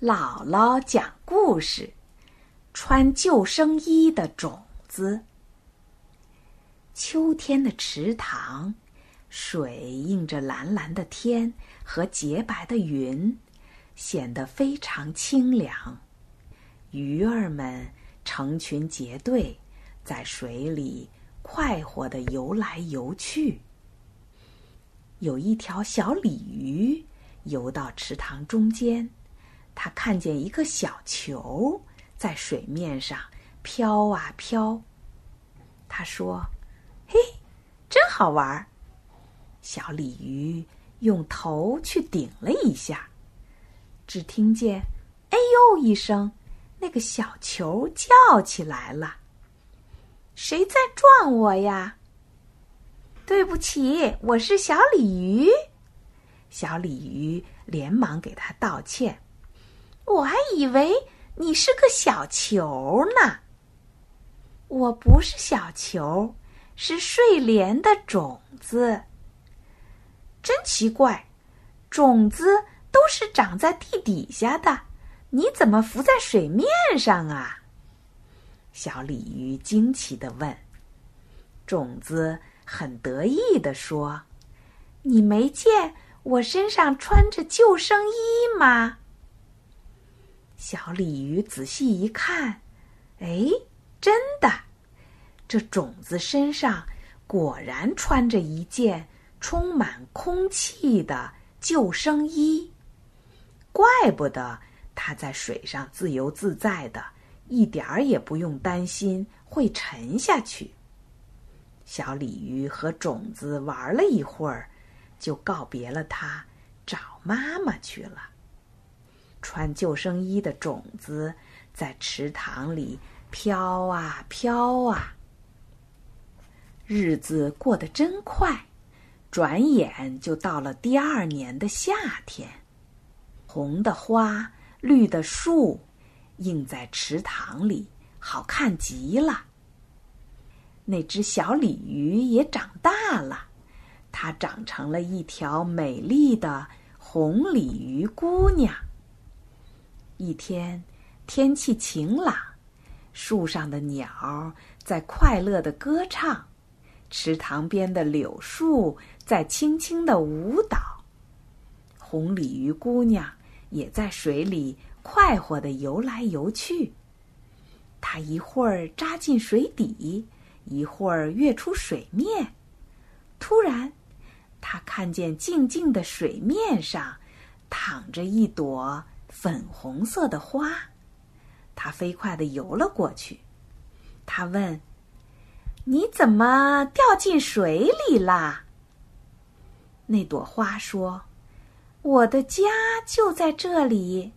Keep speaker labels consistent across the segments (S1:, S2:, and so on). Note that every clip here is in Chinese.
S1: 姥姥讲故事：穿救生衣的种子。秋天的池塘，水映着蓝蓝的天和洁白的云，显得非常清凉。鱼儿们成群结队，在水里快活地游来游去。有一条小鲤鱼游到池塘中间。他看见一个小球在水面上飘啊飘。他说：“嘿，真好玩！”小鲤鱼用头去顶了一下，只听见“哎呦”一声，那个小球叫起来了：“谁在撞我呀？”“对不起，我是小鲤鱼。”小鲤鱼连忙给他道歉。我还以为你是个小球呢。我不是小球，是睡莲的种子。真奇怪，种子都是长在地底下的，你怎么浮在水面上啊？小鲤鱼惊奇的问。种子很得意的说：“你没见我身上穿着救生衣吗？”小鲤鱼仔细一看，哎，真的，这种子身上果然穿着一件充满空气的救生衣。怪不得它在水上自由自在的，一点儿也不用担心会沉下去。小鲤鱼和种子玩了一会儿，就告别了它，找妈妈去了。穿救生衣的种子在池塘里飘啊飘啊，日子过得真快，转眼就到了第二年的夏天。红的花，绿的树，映在池塘里，好看极了。那只小鲤鱼也长大了，它长成了一条美丽的红鲤鱼姑娘。一天，天气晴朗，树上的鸟在快乐的歌唱，池塘边的柳树在轻轻的舞蹈。红鲤鱼姑娘也在水里快活的游来游去。她一会儿扎进水底，一会儿跃出水面。突然，她看见静静的水面上躺着一朵。粉红色的花，它飞快的游了过去。他问：“你怎么掉进水里啦？”那朵花说：“我的家就在这里，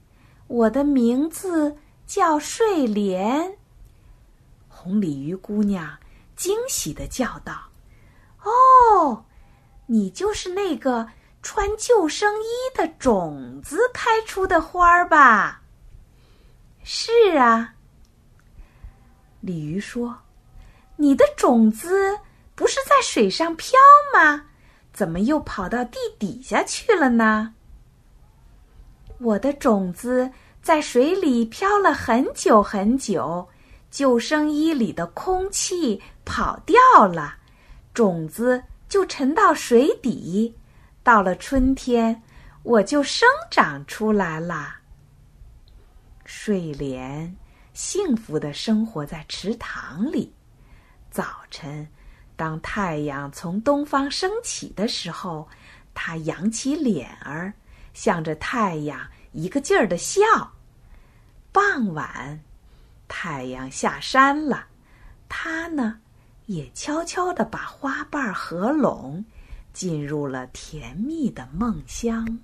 S1: 我的名字叫睡莲。”红鲤鱼姑娘惊喜的叫道：“哦，你就是那个。”穿救生衣的种子开出的花儿吧？是啊。鲤鱼说：“你的种子不是在水上飘吗？怎么又跑到地底下去了呢？”我的种子在水里飘了很久很久，救生衣里的空气跑掉了，种子就沉到水底。到了春天，我就生长出来了。睡莲幸福的生活在池塘里。早晨，当太阳从东方升起的时候，它扬起脸儿，向着太阳一个劲儿的笑。傍晚，太阳下山了，它呢，也悄悄地把花瓣合拢。进入了甜蜜的梦乡。